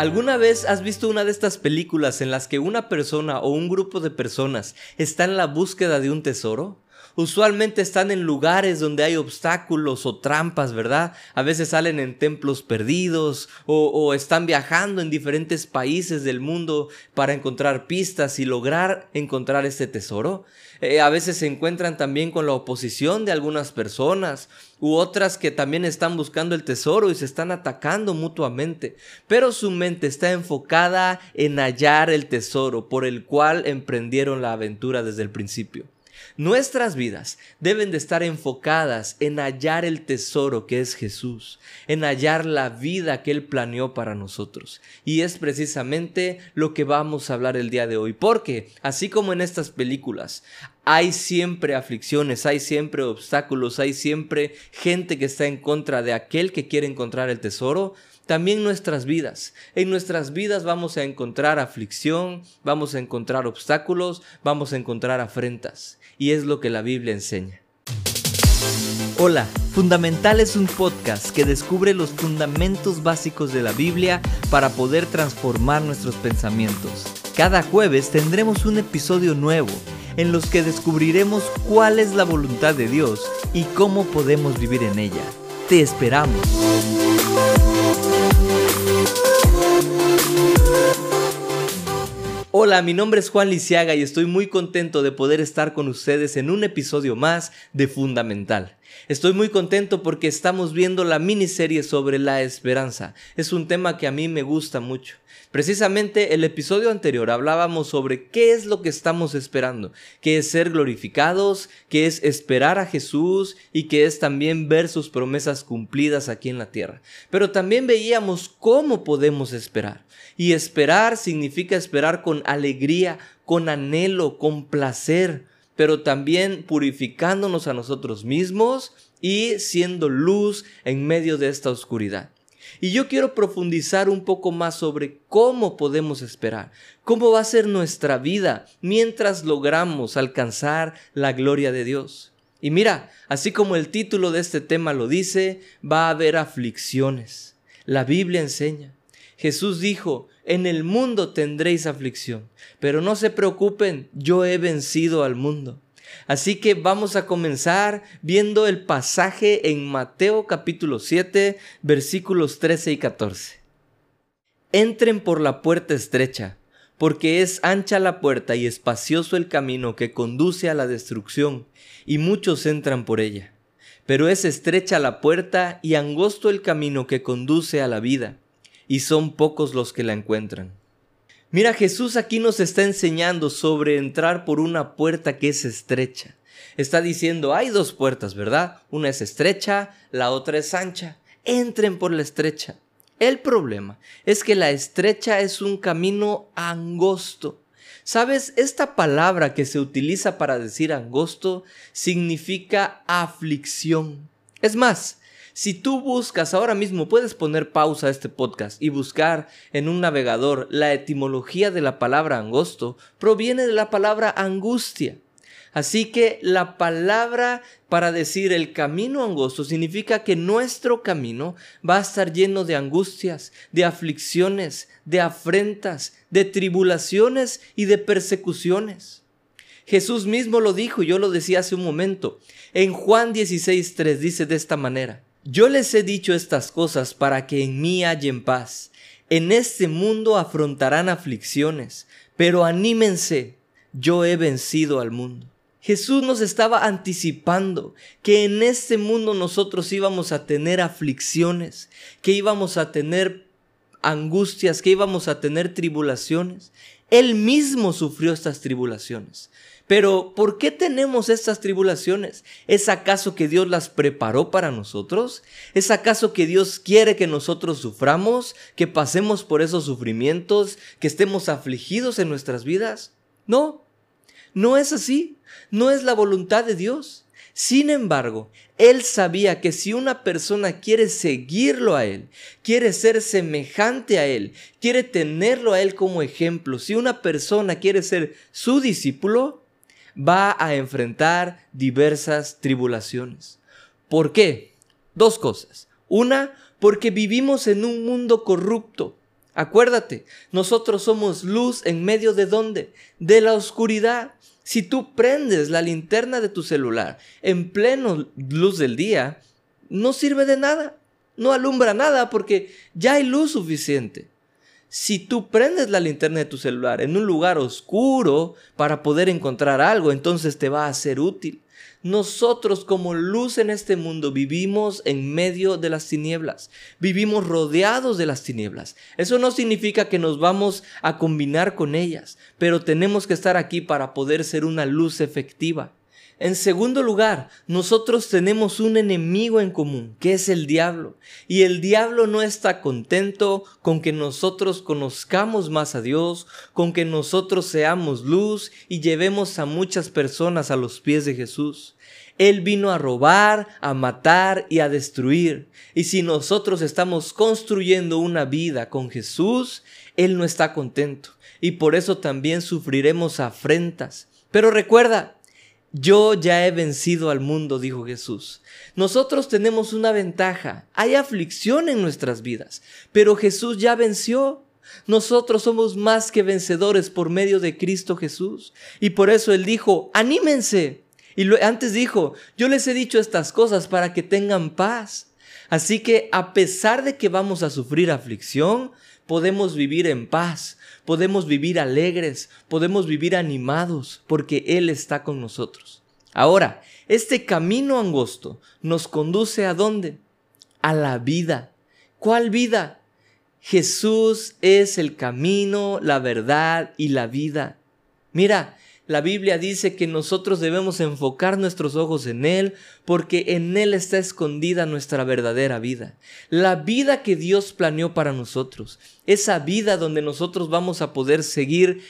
¿Alguna vez has visto una de estas películas en las que una persona o un grupo de personas está en la búsqueda de un tesoro? Usualmente están en lugares donde hay obstáculos o trampas, ¿verdad? A veces salen en templos perdidos o, están viajando en diferentes países del mundo para encontrar pistas y lograr encontrar este tesoro. Eh, a veces se encuentran también con la oposición de algunas personas u otras que también están buscando el tesoro y se están atacando mutuamente. Pero su mente está enfocada en hallar el tesoro por el cual emprendieron la aventura desde el principio. Nuestras vidas deben de estar enfocadas en hallar el tesoro que es Jesús, en hallar la vida que Él planeó para nosotros. Y es precisamente lo que vamos a hablar el día de hoy, porque así como en estas películas, hay siempre aflicciones, hay siempre obstáculos, hay siempre gente que está en contra de aquel que quiere encontrar el tesoro, también nuestras vidas. En nuestras vidas vamos a encontrar aflicción, vamos a encontrar obstáculos, vamos a encontrar afrentas. Y es lo que la Biblia enseña. Hola, Fundamental es un podcast que descubre los fundamentos básicos de la Biblia para poder transformar nuestros pensamientos. Cada jueves tendremos un episodio nuevo en los que descubriremos cuál es la voluntad de Dios y cómo podemos vivir en ella. Te esperamos. Hola, mi nombre es Juan Lisiaga y estoy muy contento de poder estar con ustedes en un episodio más de Fundamental. Estoy muy contento porque estamos viendo la miniserie sobre la esperanza. Es un tema que a mí me gusta mucho. Precisamente el episodio anterior hablábamos sobre qué es lo que estamos esperando, qué es ser glorificados, qué es esperar a Jesús y qué es también ver sus promesas cumplidas aquí en la tierra. Pero también veíamos cómo podemos esperar. Y esperar significa esperar con alegría, con anhelo, con placer, pero también purificándonos a nosotros mismos y siendo luz en medio de esta oscuridad. Y yo quiero profundizar un poco más sobre cómo podemos esperar, cómo va a ser nuestra vida mientras logramos alcanzar la gloria de Dios. Y mira, así como el título de este tema lo dice, va a haber aflicciones. La Biblia enseña. Jesús dijo, en el mundo tendréis aflicción, pero no se preocupen, yo he vencido al mundo. Así que vamos a comenzar viendo el pasaje en Mateo capítulo 7 versículos 13 y 14. Entren por la puerta estrecha, porque es ancha la puerta y espacioso el camino que conduce a la destrucción, y muchos entran por ella. Pero es estrecha la puerta y angosto el camino que conduce a la vida, y son pocos los que la encuentran. Mira, Jesús aquí nos está enseñando sobre entrar por una puerta que es estrecha. Está diciendo, hay dos puertas, ¿verdad? Una es estrecha, la otra es ancha. Entren por la estrecha. El problema es que la estrecha es un camino angosto. Sabes, esta palabra que se utiliza para decir angosto significa aflicción. Es más, si tú buscas ahora mismo, puedes poner pausa a este podcast y buscar en un navegador la etimología de la palabra angosto, proviene de la palabra angustia. Así que la palabra para decir el camino angosto significa que nuestro camino va a estar lleno de angustias, de aflicciones, de afrentas, de tribulaciones y de persecuciones. Jesús mismo lo dijo, yo lo decía hace un momento. En Juan 16.3 dice de esta manera, yo les he dicho estas cosas para que en mí hallen paz. En este mundo afrontarán aflicciones, pero anímense, yo he vencido al mundo. Jesús nos estaba anticipando que en este mundo nosotros íbamos a tener aflicciones, que íbamos a tener angustias, que íbamos a tener tribulaciones. Él mismo sufrió estas tribulaciones. Pero ¿por qué tenemos estas tribulaciones? ¿Es acaso que Dios las preparó para nosotros? ¿Es acaso que Dios quiere que nosotros suframos, que pasemos por esos sufrimientos, que estemos afligidos en nuestras vidas? No, no es así. No es la voluntad de Dios. Sin embargo, Él sabía que si una persona quiere seguirlo a Él, quiere ser semejante a Él, quiere tenerlo a Él como ejemplo, si una persona quiere ser su discípulo, va a enfrentar diversas tribulaciones. ¿Por qué? Dos cosas. Una, porque vivimos en un mundo corrupto. Acuérdate, nosotros somos luz en medio de dónde? De la oscuridad. Si tú prendes la linterna de tu celular en pleno luz del día, no sirve de nada, no alumbra nada porque ya hay luz suficiente. Si tú prendes la linterna de tu celular en un lugar oscuro para poder encontrar algo, entonces te va a ser útil. Nosotros como luz en este mundo vivimos en medio de las tinieblas, vivimos rodeados de las tinieblas. Eso no significa que nos vamos a combinar con ellas, pero tenemos que estar aquí para poder ser una luz efectiva. En segundo lugar, nosotros tenemos un enemigo en común, que es el diablo. Y el diablo no está contento con que nosotros conozcamos más a Dios, con que nosotros seamos luz y llevemos a muchas personas a los pies de Jesús. Él vino a robar, a matar y a destruir. Y si nosotros estamos construyendo una vida con Jesús, Él no está contento. Y por eso también sufriremos afrentas. Pero recuerda, yo ya he vencido al mundo, dijo Jesús. Nosotros tenemos una ventaja. Hay aflicción en nuestras vidas, pero Jesús ya venció. Nosotros somos más que vencedores por medio de Cristo Jesús. Y por eso Él dijo, anímense. Y antes dijo, yo les he dicho estas cosas para que tengan paz. Así que a pesar de que vamos a sufrir aflicción, podemos vivir en paz, podemos vivir alegres, podemos vivir animados, porque Él está con nosotros. Ahora, este camino angosto nos conduce a dónde? A la vida. ¿Cuál vida? Jesús es el camino, la verdad y la vida. Mira, la Biblia dice que nosotros debemos enfocar nuestros ojos en Él porque en Él está escondida nuestra verdadera vida. La vida que Dios planeó para nosotros. Esa vida donde nosotros vamos a poder seguir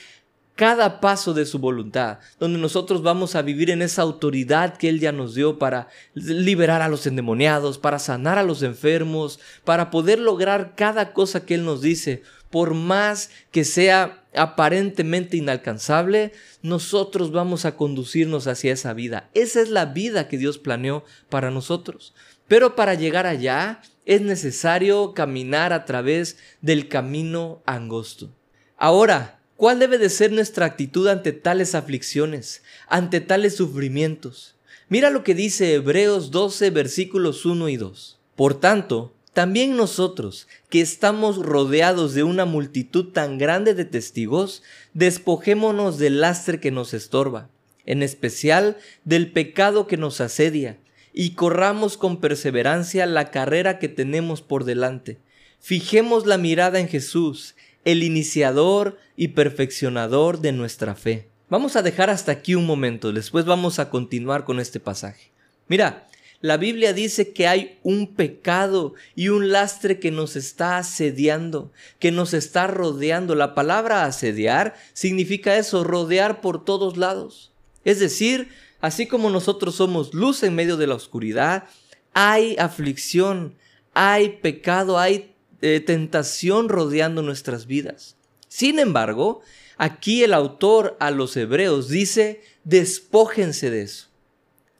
cada paso de su voluntad, donde nosotros vamos a vivir en esa autoridad que Él ya nos dio para liberar a los endemoniados, para sanar a los enfermos, para poder lograr cada cosa que Él nos dice, por más que sea aparentemente inalcanzable, nosotros vamos a conducirnos hacia esa vida. Esa es la vida que Dios planeó para nosotros. Pero para llegar allá es necesario caminar a través del camino angosto. Ahora, ¿cuál debe de ser nuestra actitud ante tales aflicciones, ante tales sufrimientos? Mira lo que dice Hebreos 12 versículos 1 y 2. Por tanto, también nosotros, que estamos rodeados de una multitud tan grande de testigos, despojémonos del lastre que nos estorba, en especial del pecado que nos asedia, y corramos con perseverancia la carrera que tenemos por delante. Fijemos la mirada en Jesús, el iniciador y perfeccionador de nuestra fe. Vamos a dejar hasta aquí un momento, después vamos a continuar con este pasaje. Mira, la Biblia dice que hay un pecado y un lastre que nos está asediando, que nos está rodeando. La palabra asediar significa eso, rodear por todos lados. Es decir, así como nosotros somos luz en medio de la oscuridad, hay aflicción, hay pecado, hay eh, tentación rodeando nuestras vidas. Sin embargo, aquí el autor a los hebreos dice, despójense de eso.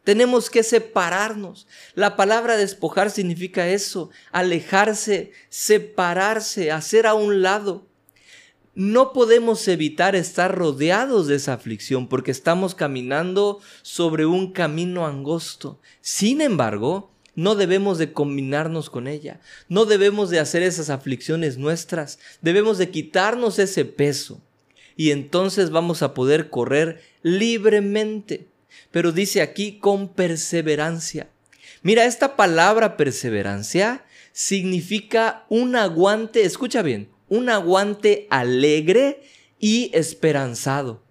Tenemos que separarnos. La palabra despojar significa eso, alejarse, separarse, hacer a un lado. No podemos evitar estar rodeados de esa aflicción porque estamos caminando sobre un camino angosto. Sin embargo, no debemos de combinarnos con ella. No debemos de hacer esas aflicciones nuestras. Debemos de quitarnos ese peso. Y entonces vamos a poder correr libremente pero dice aquí con perseverancia. Mira, esta palabra perseverancia significa un aguante, escucha bien, un aguante alegre y esperanzado.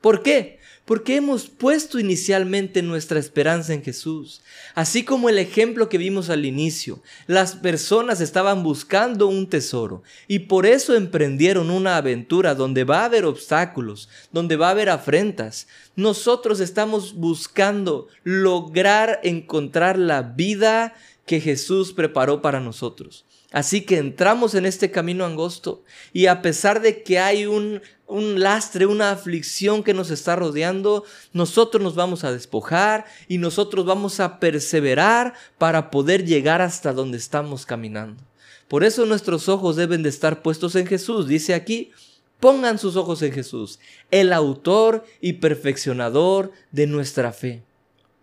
¿Por qué? Porque hemos puesto inicialmente nuestra esperanza en Jesús. Así como el ejemplo que vimos al inicio, las personas estaban buscando un tesoro y por eso emprendieron una aventura donde va a haber obstáculos, donde va a haber afrentas. Nosotros estamos buscando lograr encontrar la vida que Jesús preparó para nosotros. Así que entramos en este camino angosto y a pesar de que hay un, un, lastre, una aflicción que nos está rodeando, nosotros nos vamos a despojar y nosotros vamos a perseverar para poder llegar hasta donde estamos caminando. Por eso nuestros ojos deben de estar puestos en Jesús. Dice aquí, pongan sus ojos en Jesús, el autor y perfeccionador de nuestra fe.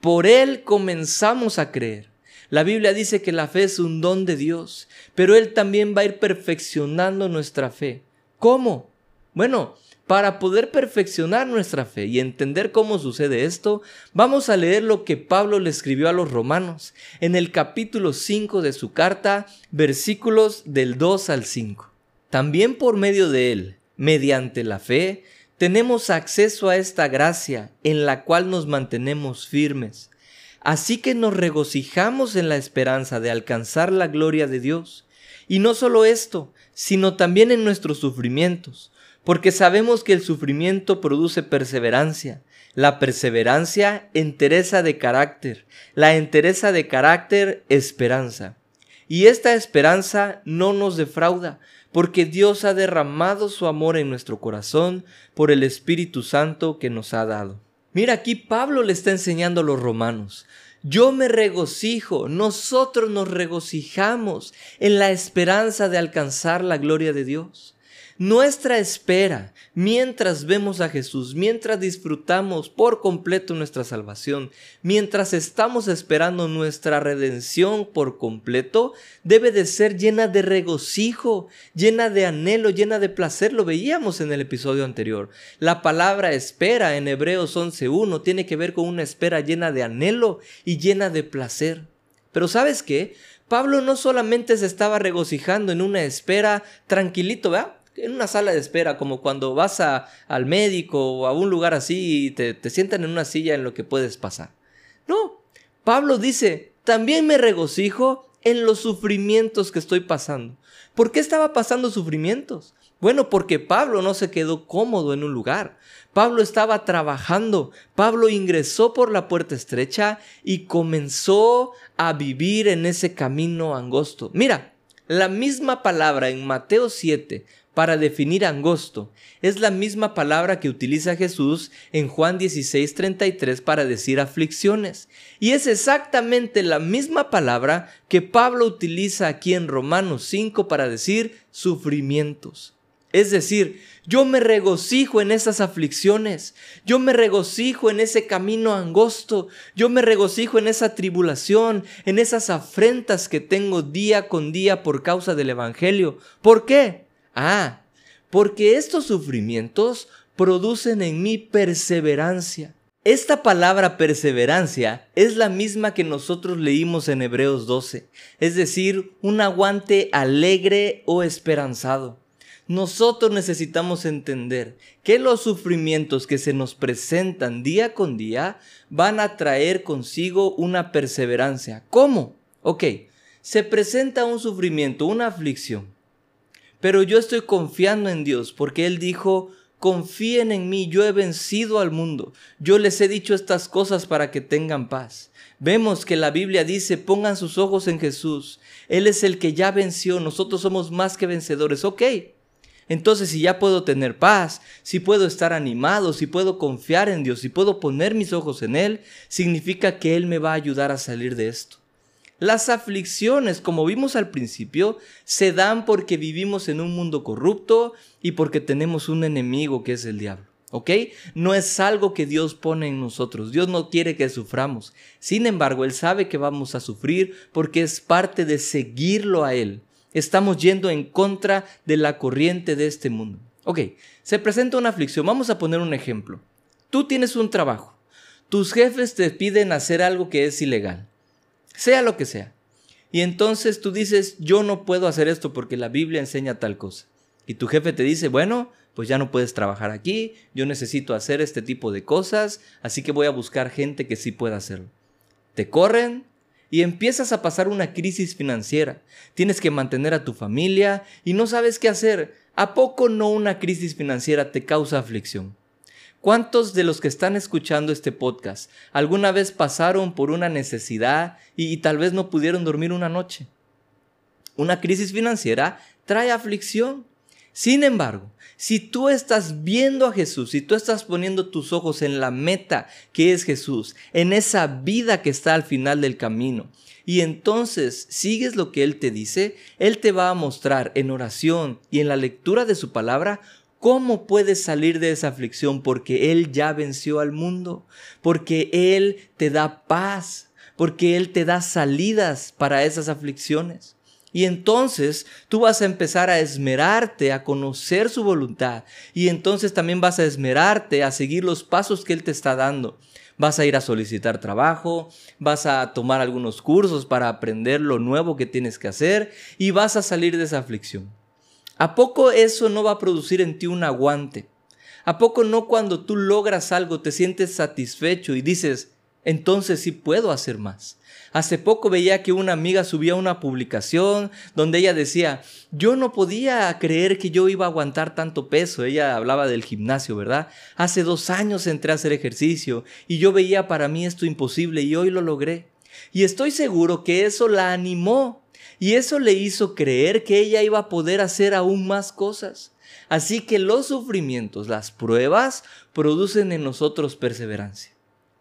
Por Él comenzamos a creer. La Biblia dice que la fe es un don de Dios, pero Él también va a ir perfeccionando nuestra fe. ¿Cómo? Bueno, para poder perfeccionar nuestra fe y entender cómo sucede esto, vamos a leer lo que Pablo le escribió a los romanos en el capítulo 5 de su carta, versículos del 2 al 5. También por medio de él, mediante la fe, tenemos acceso a esta gracia en la cual nos mantenemos firmes. Así que nos regocijamos en la esperanza de alcanzar la gloria de Dios. Y no solo esto, sino también en nuestros sufrimientos porque sabemos que el sufrimiento produce perseverancia, la perseverancia entereza de carácter, la entereza de carácter esperanza. Y esta esperanza no nos defrauda, porque Dios ha derramado su amor en nuestro corazón por el Espíritu Santo que nos ha dado. Mira, aquí Pablo le está enseñando a los romanos. Yo me regocijo, nosotros nos regocijamos en la esperanza de alcanzar la gloria de Dios. Nuestra espera, mientras vemos a Jesús, mientras disfrutamos por completo nuestra salvación, mientras estamos esperando nuestra redención por completo, debe de ser llena de regocijo, llena de anhelo, llena de placer. Lo veíamos en el episodio anterior. La palabra espera en Hebreos 11.1 tiene que ver con una espera llena de anhelo y llena de placer. Pero ¿sabes qué? Pablo no solamente se estaba regocijando en una espera tranquilito, ¿verdad? En una sala de espera, como cuando vas a, al médico o a un lugar así y te, te sientan en una silla en lo que puedes pasar. No, Pablo dice, también me regocijo en los sufrimientos que estoy pasando. ¿Por qué estaba pasando sufrimientos? Bueno, porque Pablo no se quedó cómodo en un lugar. Pablo estaba trabajando. Pablo ingresó por la puerta estrecha y comenzó a vivir en ese camino angosto. Mira, la misma palabra en Mateo 7, para definir angosto. Es la misma palabra que utiliza Jesús en Juan 16:33 para decir aflicciones. Y es exactamente la misma palabra que Pablo utiliza aquí en Romanos 5 para decir sufrimientos. Es decir, yo me regocijo en esas aflicciones, yo me regocijo en ese camino angosto, yo me regocijo en esa tribulación, en esas afrentas que tengo día con día por causa del Evangelio. ¿Por qué? Ah, porque estos sufrimientos producen en mí perseverancia. Esta palabra perseverancia es la misma que nosotros leímos en Hebreos 12, es decir, un aguante alegre o esperanzado. Nosotros necesitamos entender que los sufrimientos que se nos presentan día con día van a traer consigo una perseverancia. ¿Cómo? Ok, se presenta un sufrimiento, una aflicción. Pero yo estoy confiando en Dios porque Él dijo, confíen en mí, yo he vencido al mundo, yo les he dicho estas cosas para que tengan paz. Vemos que la Biblia dice, pongan sus ojos en Jesús, Él es el que ya venció, nosotros somos más que vencedores, ok. Entonces, si ya puedo tener paz, si puedo estar animado, si puedo confiar en Dios, si puedo poner mis ojos en Él, significa que Él me va a ayudar a salir de esto. Las aflicciones, como vimos al principio, se dan porque vivimos en un mundo corrupto y porque tenemos un enemigo que es el diablo. ¿Ok? No es algo que Dios pone en nosotros. Dios no quiere que suframos. Sin embargo, Él sabe que vamos a sufrir porque es parte de seguirlo a Él. Estamos yendo en contra de la corriente de este mundo. Ok, se presenta una aflicción. Vamos a poner un ejemplo. Tú tienes un trabajo. Tus jefes te piden hacer algo que es ilegal sea lo que sea. Y entonces tú dices, yo no puedo hacer esto porque la Biblia enseña tal cosa. Y tu jefe te dice, bueno, pues ya no puedes trabajar aquí, yo necesito hacer este tipo de cosas, así que voy a buscar gente que sí pueda hacerlo. Te corren y empiezas a pasar una crisis financiera. Tienes que mantener a tu familia y no sabes qué hacer. ¿A poco no una crisis financiera te causa aflicción? ¿Cuántos de los que están escuchando este podcast alguna vez pasaron por una necesidad y, tal vez no pudieron dormir una noche? Una crisis financiera trae aflicción. Sin embargo, si tú estás viendo a Jesús, si tú estás poniendo tus ojos en la meta que es Jesús, en esa vida que está al final del camino, y entonces sigues lo que Él te dice, Él te va a mostrar en oración y en la lectura de su palabra cómo puedes salir de esa aflicción porque Él ya venció al mundo, porque Él te da paz, porque Él te da salidas para esas aflicciones. Y entonces tú vas a empezar a esmerarte a conocer su voluntad. Y entonces también vas a esmerarte a seguir los pasos que Él te está dando. Vas a ir a solicitar trabajo, vas a tomar algunos cursos para aprender lo nuevo que tienes que hacer y vas a salir de esa aflicción. ¿A poco eso no va a producir en ti un aguante? ¿A poco no cuando tú logras algo te sientes satisfecho y dices, entonces sí puedo hacer más? Hace poco veía que una amiga subía una publicación donde ella decía, yo no podía creer que yo iba a aguantar tanto peso. Ella hablaba del gimnasio, ¿verdad? Hace dos años entré a hacer ejercicio y yo veía para mí esto imposible y hoy lo logré. Y estoy seguro que eso la animó y eso le hizo creer que ella iba a poder hacer aún más cosas. Así que los sufrimientos, las pruebas, producen en nosotros perseverancia.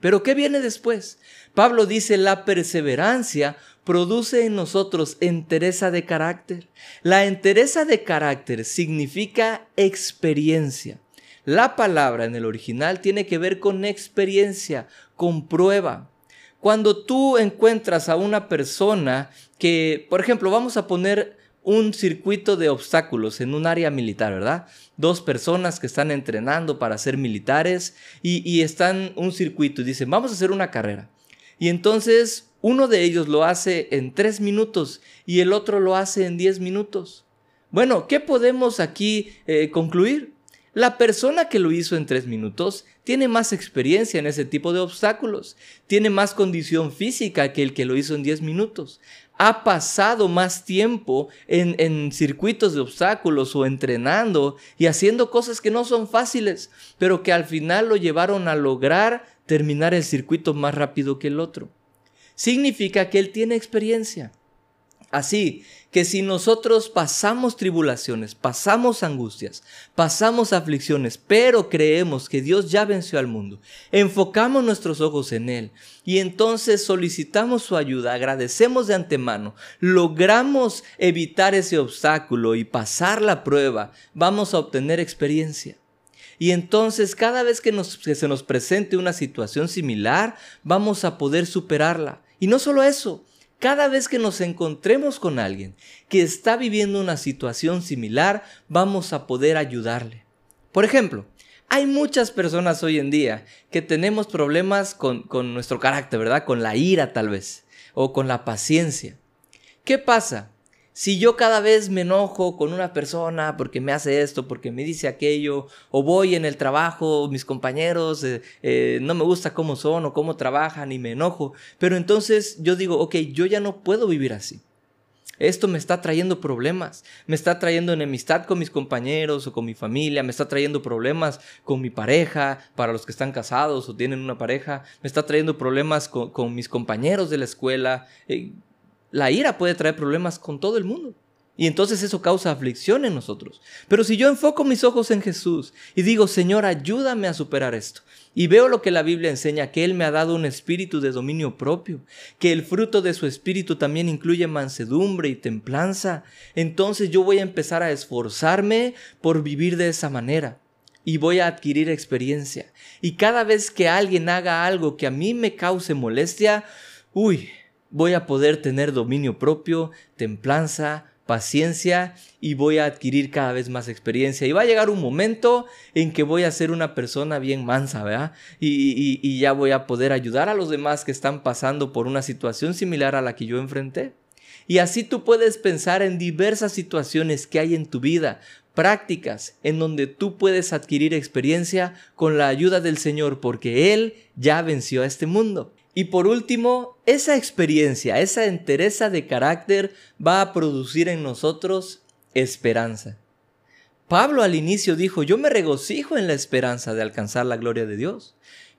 Pero ¿qué viene después? Pablo dice, la perseverancia produce en nosotros entereza de carácter. La entereza de carácter significa experiencia. La palabra en el original tiene que ver con experiencia, con prueba. Cuando tú encuentras a una persona que, por ejemplo, vamos a poner un circuito de obstáculos en un área militar, ¿verdad? Dos personas que están entrenando para ser militares y, y están un circuito y dicen, vamos a hacer una carrera. Y entonces uno de ellos lo hace en tres minutos y el otro lo hace en diez minutos. Bueno, ¿qué podemos aquí eh, concluir? La persona que lo hizo en tres minutos tiene más experiencia en ese tipo de obstáculos, tiene más condición física que el que lo hizo en diez minutos, ha pasado más tiempo en, en, circuitos de obstáculos o entrenando y haciendo cosas que no son fáciles, pero que al final lo llevaron a lograr terminar el circuito más rápido que el otro. Significa que él tiene experiencia. Así que si nosotros pasamos tribulaciones, pasamos angustias, pasamos aflicciones, pero creemos que Dios ya venció al mundo, enfocamos nuestros ojos en Él y entonces solicitamos su ayuda, agradecemos de antemano, logramos evitar ese obstáculo y pasar la prueba, vamos a obtener experiencia. Y entonces cada vez que, se nos presente una situación similar, vamos a poder superarla. Y no solo eso, cada vez que nos encontremos con alguien que está viviendo una situación similar, vamos a poder ayudarle. Por ejemplo, hay muchas personas hoy en día que tenemos problemas con, con nuestro carácter, ¿verdad? Con la ira tal vez, o con la paciencia. ¿Qué pasa? Si yo cada vez me enojo con una persona porque me hace esto, porque me dice aquello, o voy en el trabajo, mis compañeros eh, eh, no me gusta cómo son o cómo trabajan y me enojo, pero entonces yo digo, ok, yo ya no puedo vivir así. Esto me está trayendo problemas, me está trayendo enemistad con mis compañeros o con mi familia, me está trayendo problemas con mi pareja, para los que están casados o tienen una pareja, me está trayendo problemas con, mis compañeros de la escuela. Eh, la ira puede traer problemas con todo el mundo. Y entonces eso causa aflicción en nosotros. Pero si yo enfoco mis ojos en Jesús y digo, Señor, ayúdame a superar esto, y veo lo que la Biblia enseña, que Él me ha dado un espíritu de dominio propio, que el fruto de su espíritu también incluye mansedumbre y templanza, entonces yo voy a empezar a esforzarme por vivir de esa manera y voy a adquirir experiencia. Y cada vez que alguien haga algo que a mí me cause molestia, uy, voy a poder tener dominio propio, templanza, paciencia y voy a adquirir cada vez más experiencia. Y va a llegar un momento en que voy a ser una persona bien mansa, ¿verdad? Y, y, ya voy a poder ayudar a los demás que están pasando por una situación similar a la que yo enfrenté. Y así tú puedes pensar en diversas situaciones que hay en tu vida, prácticas en donde tú puedes adquirir experiencia con la ayuda del Señor, porque Él ya venció a este mundo. Y por último, esa experiencia, esa entereza de carácter va a producir en nosotros esperanza. Pablo al inicio dijo, yo me regocijo en la esperanza de alcanzar la gloria de Dios,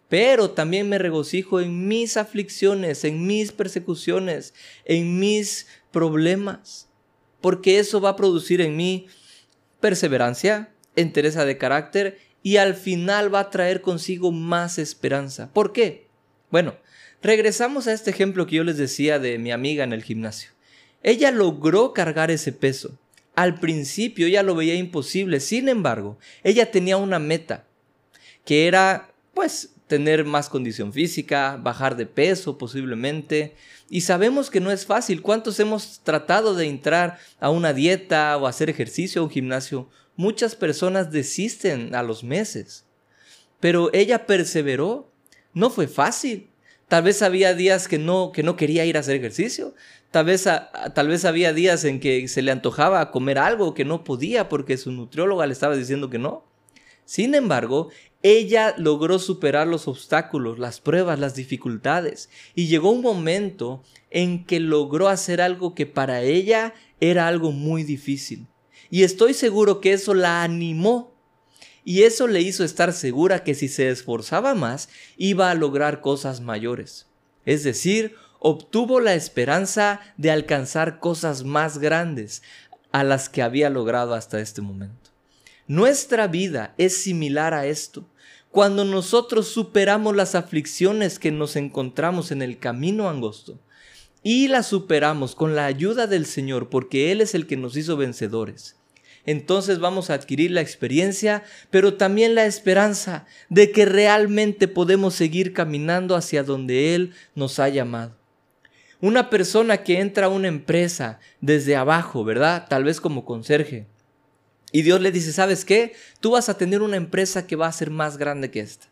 pero también me regocijo en mis aflicciones, en mis persecuciones, en mis problemas, porque eso va a producir en mí perseverancia, entereza de carácter y al final va a traer consigo más esperanza. ¿Por qué? Bueno, regresamos a este ejemplo que yo les decía de mi amiga en el gimnasio. Ella logró cargar ese peso. Al principio ella lo veía imposible, sin embargo, ella tenía una meta, que era, pues, tener más condición física, bajar de peso posiblemente. Y sabemos que no es fácil. ¿Cuántos hemos tratado de entrar a una dieta o hacer ejercicio a un gimnasio? Muchas personas desisten a los meses. Pero ella perseveró. No fue fácil. Tal vez había días que no, que no quería ir a hacer ejercicio. Tal vez, tal vez había días en que se le antojaba comer algo que no podía porque su nutrióloga le estaba diciendo que no. Sin embargo, ella logró superar los obstáculos, las pruebas, las dificultades y llegó un momento en que logró hacer algo que para ella era algo muy difícil. Y estoy seguro que eso la animó y eso le hizo estar segura que si se esforzaba más iba a lograr cosas mayores. Es decir, obtuvo la esperanza de alcanzar cosas más grandes a las que había logrado hasta este momento. Nuestra vida es similar a esto. Cuando nosotros superamos las aflicciones que nos encontramos en el camino angosto y las superamos con la ayuda del Señor porque Él es el que nos hizo vencedores, entonces vamos a adquirir la experiencia, pero también la esperanza de que realmente podemos seguir caminando hacia donde Él nos ha llamado. Una persona que entra a una empresa desde abajo, ¿verdad? Tal vez como conserje. Y Dios le dice, ¿sabes qué? Tú vas a tener una empresa que va a ser más grande que esta.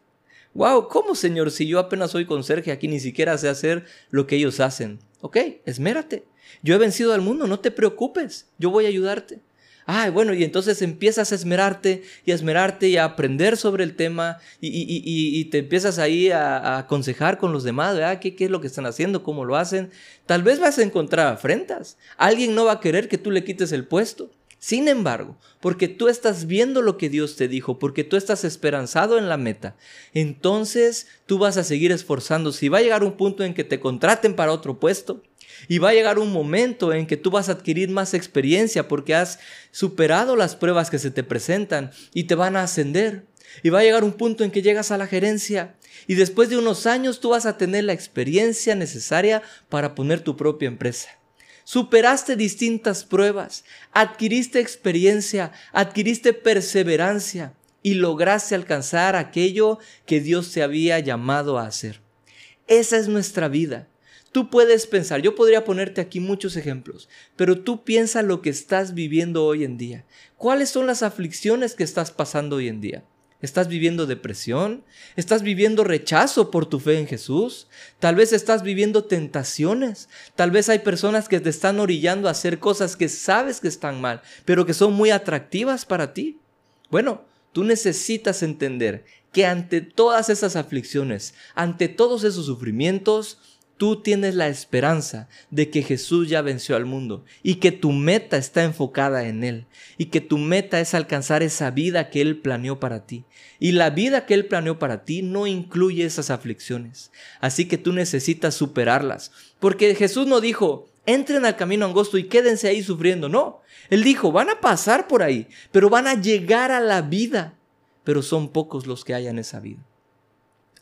Wow, ¿cómo Señor? Si yo apenas soy conserje aquí, ni siquiera sé hacer lo que ellos hacen. Ok, esmérate. Yo he vencido al mundo, no te preocupes. Yo voy a ayudarte. Ay, bueno, y entonces empiezas a esmerarte y a esmerarte y a aprender sobre el tema y, te empiezas ahí a, aconsejar con los demás, ¿verdad? ¿Qué, ¿Qué, es lo que están haciendo? ¿Cómo lo hacen? Tal vez vas a encontrar afrentas. Alguien no va a querer que tú le quites el puesto. Sin embargo, porque tú estás viendo lo que Dios te dijo, porque tú estás esperanzado en la meta, entonces tú vas a seguir esforzando. Si va a llegar un punto en que te contraten para otro puesto, y va a llegar un momento en que tú vas a adquirir más experiencia porque has superado las pruebas que se te presentan y te van a ascender. Y va a llegar un punto en que llegas a la gerencia y después de unos años tú vas a tener la experiencia necesaria para poner tu propia empresa. Superaste distintas pruebas, adquiriste experiencia, adquiriste perseverancia y lograste alcanzar aquello que Dios te había llamado a hacer. Esa es nuestra vida. Tú puedes pensar, yo podría ponerte aquí muchos ejemplos, pero tú piensa lo que estás viviendo hoy en día. ¿Cuáles son las aflicciones que estás pasando hoy en día? ¿Estás viviendo depresión? ¿Estás viviendo rechazo por tu fe en Jesús? Tal vez estás viviendo tentaciones. Tal vez hay personas que te están orillando a hacer cosas que sabes que están mal, pero que son muy atractivas para ti. Bueno, tú necesitas entender que ante todas esas aflicciones, ante todos esos sufrimientos, tú tienes la esperanza de que Jesús ya venció al mundo y que tu meta está enfocada en Él y que tu meta es alcanzar esa vida que Él planeó para ti. Y la vida que Él planeó para ti no incluye esas aflicciones. Así que tú necesitas superarlas. Porque Jesús no dijo, entren al camino angosto y quédense ahí sufriendo. No, Él dijo, van a pasar por ahí, pero van a llegar a la vida. Pero son pocos los que hayan esa vida.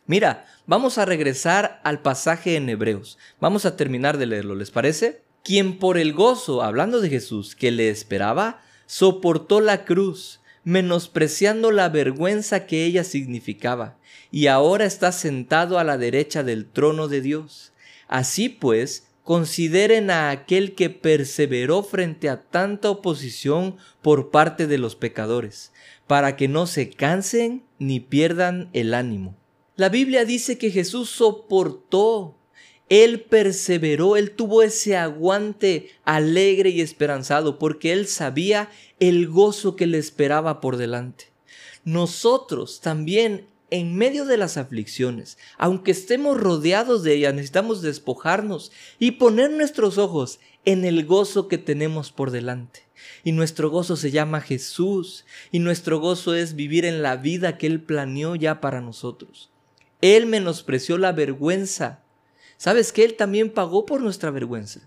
Mira, vamos a regresar al pasaje en Hebreos. Vamos a terminar de leerlo, ¿les parece? Quien por el gozo, hablando de Jesús, que le esperaba, soportó la cruz, menospreciando la vergüenza que ella significaba, y ahora está sentado a la derecha del trono de Dios. Así pues, consideren a aquel que perseveró frente a tanta oposición por parte de los pecadores, para que no se cansen ni pierdan el ánimo. La Biblia dice que Jesús soportó, Él perseveró, Él tuvo ese aguante alegre y esperanzado porque Él sabía el gozo que le esperaba por delante. Nosotros también en medio de las aflicciones, aunque estemos rodeados de ellas, necesitamos despojarnos y poner nuestros ojos en el gozo que tenemos por delante. Y nuestro gozo se llama Jesús, y nuestro gozo es vivir en la vida que Él planeó ya para nosotros. Él menospreció la vergüenza. ¿Sabes que Él también pagó por nuestra vergüenza?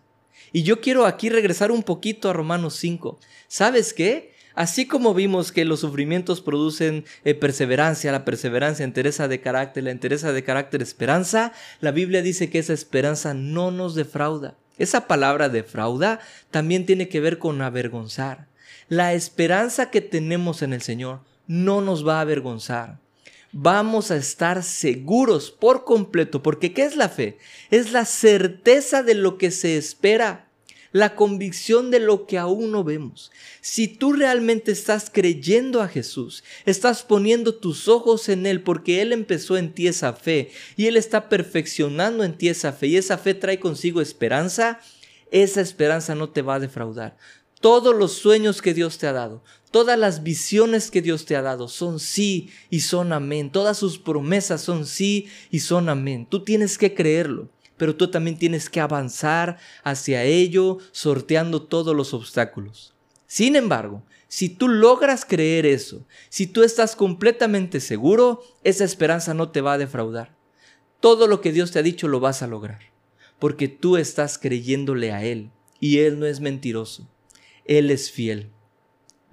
Y yo quiero aquí regresar un poquito a Romanos 5. ¿Sabes qué? Así como vimos que los sufrimientos producen eh, perseverancia, la perseverancia, entereza de carácter, la entereza de carácter, esperanza, la Biblia dice que esa esperanza no nos defrauda. Esa palabra defrauda también tiene que ver con avergonzar. La esperanza que tenemos en el Señor no nos va a avergonzar. Vamos a estar seguros por completo, porque ¿qué es la fe? Es la certeza de lo que se espera la convicción de lo que aún no vemos. Si tú realmente estás creyendo a Jesús, estás poniendo tus ojos en Él porque Él empezó en ti esa fe y Él está perfeccionando en ti esa fe y esa fe trae consigo esperanza, esa esperanza no te va a defraudar. Todos los sueños que Dios te ha dado, todas las visiones que Dios te ha dado son sí y son amén. Todas sus promesas son sí y son amén. Tú tienes que creerlo pero tú también tienes que avanzar hacia ello sorteando todos los obstáculos. Sin embargo, si tú logras creer eso, si tú estás completamente seguro, esa esperanza no te va a defraudar. Todo lo que Dios te ha dicho lo vas a lograr, porque tú estás creyéndole a Él y Él no es mentiroso, Él es fiel.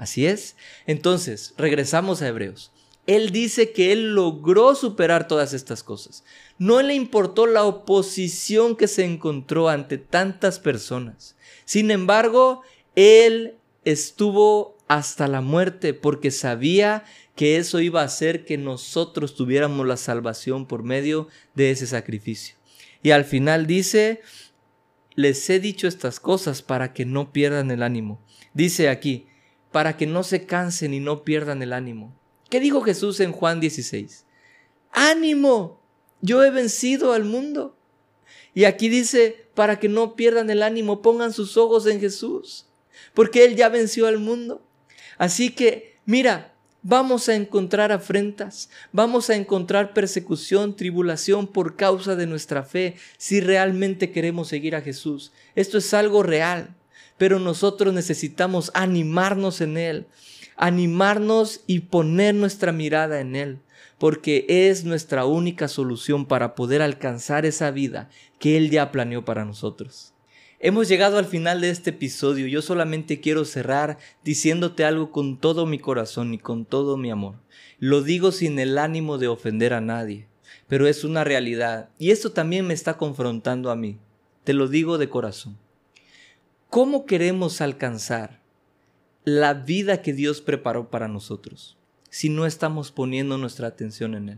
Así es. Entonces, regresamos a Hebreos. Él dice que Él logró superar todas estas cosas. No le importó la oposición que se encontró ante tantas personas. Sin embargo, Él estuvo hasta la muerte porque sabía que eso iba a hacer que nosotros tuviéramos la salvación por medio de ese sacrificio. Y al final dice, les he dicho estas cosas para que no pierdan el ánimo. Dice aquí, para que no se cansen y no pierdan el ánimo. ¿Qué dijo Jesús en Juan 16? Ánimo, yo he vencido al mundo. Y aquí dice, para que no pierdan el ánimo, pongan sus ojos en Jesús, porque Él ya venció al mundo. Así que, mira, vamos a encontrar afrentas, vamos a encontrar persecución, tribulación por causa de nuestra fe, si realmente queremos seguir a Jesús. Esto es algo real, pero nosotros necesitamos animarnos en Él animarnos y poner nuestra mirada en Él, porque es nuestra única solución para poder alcanzar esa vida que Él ya planeó para nosotros. Hemos llegado al final de este episodio. Yo solamente quiero cerrar diciéndote algo con todo mi corazón y con todo mi amor. Lo digo sin el ánimo de ofender a nadie, pero es una realidad y esto también me está confrontando a mí. Te lo digo de corazón. ¿Cómo queremos alcanzar la vida que Dios preparó para nosotros si no estamos poniendo nuestra atención en Él.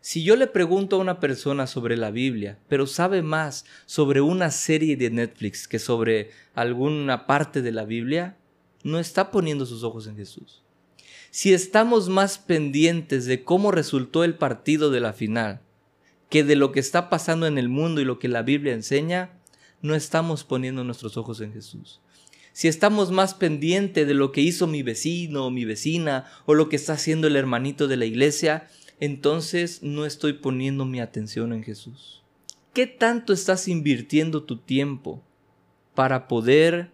Si yo le pregunto a una persona sobre la Biblia, pero sabe más sobre una serie de Netflix que sobre alguna parte de la Biblia, no está poniendo sus ojos en Jesús. Si estamos más pendientes de cómo resultó el partido de la final que de lo que está pasando en el mundo y lo que la Biblia enseña, no estamos poniendo nuestros ojos en Jesús si estamos más pendientes de lo que hizo mi vecino o mi vecina o lo que está haciendo el hermanito de la iglesia, entonces no estoy poniendo mi atención en Jesús. ¿Qué tanto estás invirtiendo tu tiempo para poder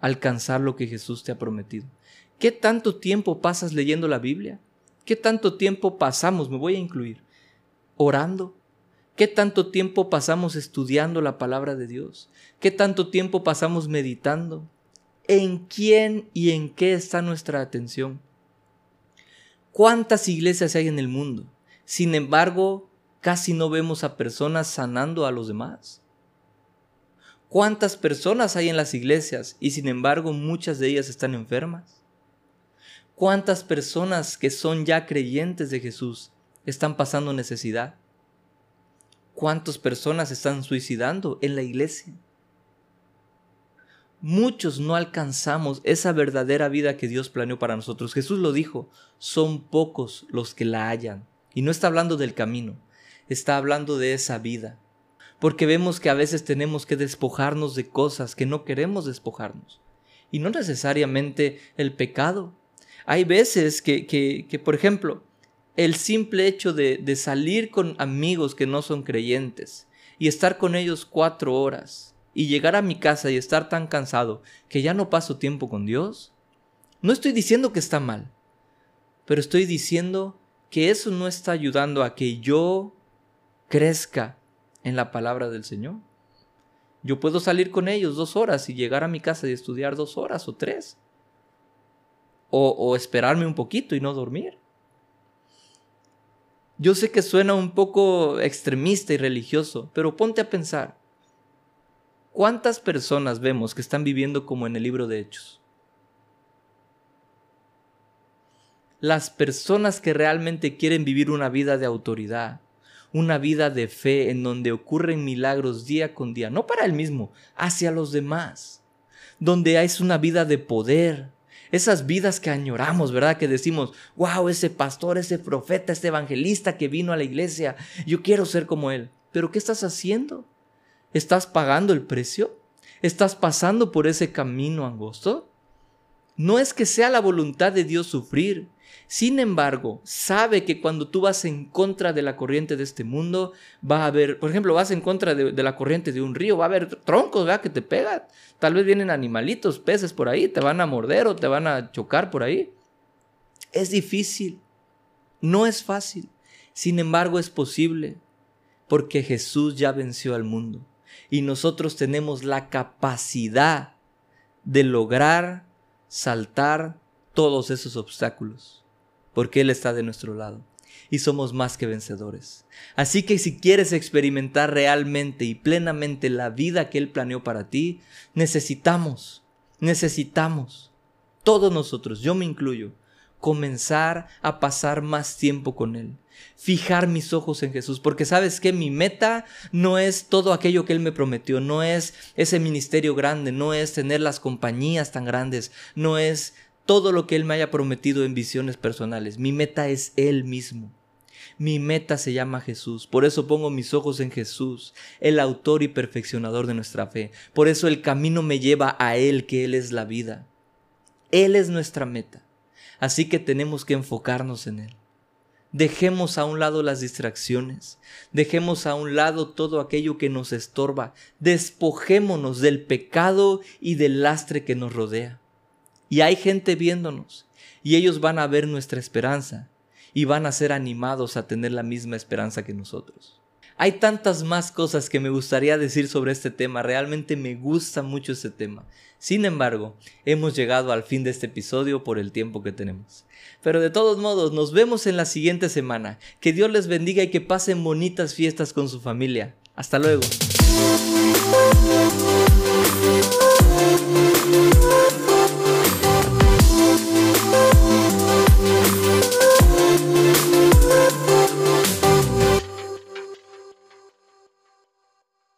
alcanzar lo que Jesús te ha prometido? ¿Qué tanto tiempo pasas leyendo la Biblia? ¿Qué tanto tiempo pasamos, me voy a incluir, orando? ¿Qué tanto tiempo pasamos estudiando la palabra de Dios? ¿Qué tanto tiempo pasamos meditando? ¿En quién y en qué está nuestra atención? ¿Cuántas iglesias hay en el mundo? Sin embargo, casi no vemos a personas sanando a los demás. ¿Cuántas personas hay en las iglesias y sin embargo muchas de ellas están enfermas? ¿Cuántas personas que son ya creyentes de Jesús están pasando necesidad? ¿Cuántas personas están suicidando en la iglesia? Muchos no alcanzamos esa verdadera vida que Dios planeó para nosotros. Jesús lo dijo, son pocos los que la hallan. Y no está hablando del camino, está hablando de esa vida. Porque vemos que a veces tenemos que despojarnos de cosas que no queremos despojarnos. Y no necesariamente el pecado. Hay veces que, que, que por ejemplo, el simple hecho de, de salir con amigos que no son creyentes y estar con ellos cuatro horas y llegar a mi casa y estar tan cansado que ya no paso tiempo con Dios, no estoy diciendo que está mal, pero estoy diciendo que eso no está ayudando a que yo crezca en la palabra del Señor. Yo puedo salir con ellos dos horas y llegar a mi casa y estudiar dos horas o tres, o, esperarme un poquito y no dormir. Yo sé que suena un poco extremista y religioso, pero ponte a pensar. ¿Cuántas personas vemos que están viviendo como en el libro de Hechos? Las personas que realmente quieren vivir una vida de autoridad, una vida de fe en donde ocurren milagros día con día, no para él mismo, hacia los demás, donde es una vida de poder, esas vidas que añoramos, ¿verdad? Que decimos, wow, ese pastor, ese profeta, ese evangelista que vino a la iglesia, yo quiero ser como él. Pero ¿qué estás haciendo? ¿Estás pagando el precio? ¿Estás pasando por ese camino angosto? No es que sea la voluntad de Dios sufrir, sin embargo, sabe que cuando tú vas en contra de la corriente de este mundo, va a haber, por ejemplo, vas en contra de, la corriente de un río, va a haber troncos. Que te pegan. Tal vez vienen animalitos, peces por ahí, te van a morder o te van a chocar por ahí. Es difícil, no es fácil. Sin embargo, es posible, porque Jesús ya venció al mundo y nosotros tenemos la capacidad de lograr saltar todos esos obstáculos porque Él está de nuestro lado y somos más que vencedores. Así que si quieres experimentar realmente y plenamente la vida que Él planeó para ti, necesitamos, necesitamos, todos nosotros, yo me incluyo, comenzar a pasar más tiempo con Él. Fijar mis ojos en Jesús, porque sabes que mi meta no es todo aquello que Él me prometió, no es ese ministerio grande, no es tener las compañías tan grandes, no es todo lo que Él me haya prometido en visiones personales. Mi meta es Él mismo. Mi meta se llama Jesús. Por eso pongo mis ojos en Jesús, el autor y perfeccionador de nuestra fe. Por eso el camino me lleva a Él, que Él es la vida. Él es nuestra meta. Así que tenemos que enfocarnos en Él. Dejemos a un lado las distracciones, dejemos a un lado todo aquello que nos estorba, despojémonos del pecado y del lastre que nos rodea. Y hay gente viéndonos y ellos van a ver nuestra esperanza y van a ser animados a tener la misma esperanza que nosotros. Hay tantas más cosas que me gustaría decir sobre este tema, realmente me gusta mucho este tema. Sin embargo, hemos llegado al fin de este episodio por el tiempo que tenemos. Pero de todos modos, nos vemos en la siguiente semana. Que Dios les bendiga y que pasen bonitas fiestas con su familia. Hasta luego.